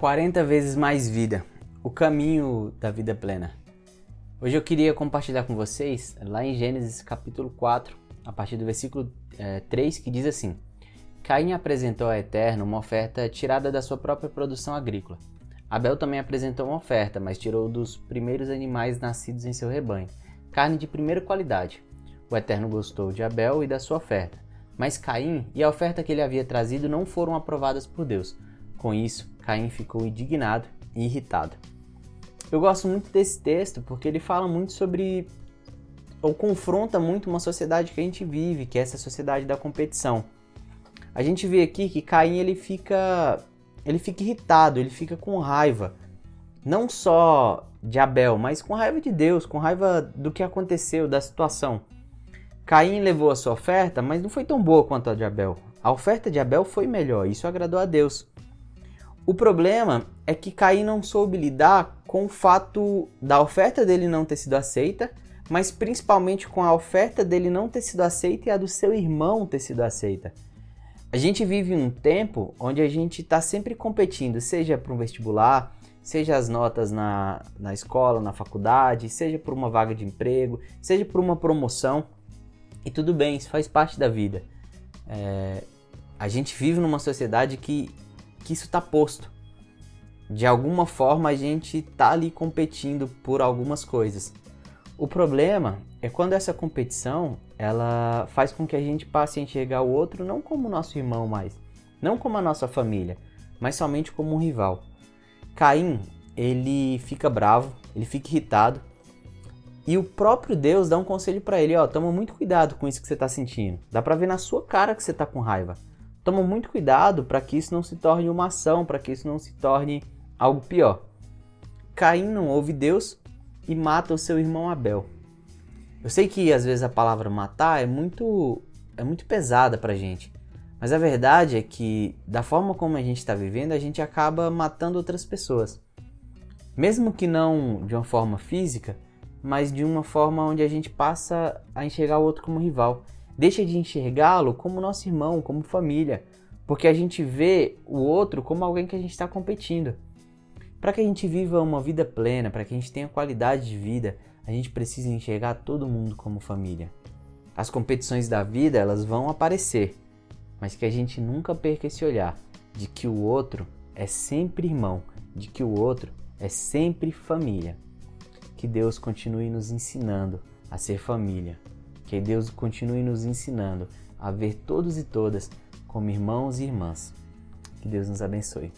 40 vezes mais vida, o caminho da vida plena. Hoje eu queria compartilhar com vocês, lá em Gênesis capítulo 4, a partir do versículo é, 3, que diz assim: Caim apresentou ao Eterno uma oferta tirada da sua própria produção agrícola. Abel também apresentou uma oferta, mas tirou dos primeiros animais nascidos em seu rebanho, carne de primeira qualidade. O Eterno gostou de Abel e da sua oferta, mas Caim e a oferta que ele havia trazido não foram aprovadas por Deus. Com isso, Caim ficou indignado e irritado. Eu gosto muito desse texto porque ele fala muito sobre ou confronta muito uma sociedade que a gente vive, que é essa sociedade da competição. A gente vê aqui que Caim ele fica ele fica irritado, ele fica com raiva, não só de Abel, mas com raiva de Deus, com raiva do que aconteceu, da situação. Caim levou a sua oferta, mas não foi tão boa quanto a de Abel. A oferta de Abel foi melhor, isso agradou a Deus. O problema é que Caim não soube lidar com o fato da oferta dele não ter sido aceita, mas principalmente com a oferta dele não ter sido aceita e a do seu irmão ter sido aceita. A gente vive um tempo onde a gente está sempre competindo, seja para um vestibular, seja as notas na, na escola, na faculdade, seja por uma vaga de emprego, seja por uma promoção. E tudo bem, isso faz parte da vida. É, a gente vive numa sociedade que que isso está posto. De alguma forma a gente está ali competindo por algumas coisas. O problema é quando essa competição ela faz com que a gente passe a enxergar o outro não como nosso irmão mais, não como a nossa família, mas somente como um rival. Caim, ele fica bravo, ele fica irritado, e o próprio Deus dá um conselho para ele, ó, toma muito cuidado com isso que você está sentindo. Dá para ver na sua cara que você está com raiva. Toma muito cuidado para que isso não se torne uma ação, para que isso não se torne algo pior. Caim não ouve Deus e mata o seu irmão Abel. Eu sei que às vezes a palavra matar é muito é muito pesada para gente, mas a verdade é que da forma como a gente está vivendo, a gente acaba matando outras pessoas, mesmo que não de uma forma física, mas de uma forma onde a gente passa a enxergar o outro como rival deixa de enxergá-lo como nosso irmão, como família, porque a gente vê o outro como alguém que a gente está competindo. Para que a gente viva uma vida plena, para que a gente tenha qualidade de vida, a gente precisa enxergar todo mundo como família. As competições da vida, elas vão aparecer, mas que a gente nunca perca esse olhar de que o outro é sempre irmão, de que o outro é sempre família. Que Deus continue nos ensinando a ser família. Que Deus continue nos ensinando a ver todos e todas como irmãos e irmãs. Que Deus nos abençoe.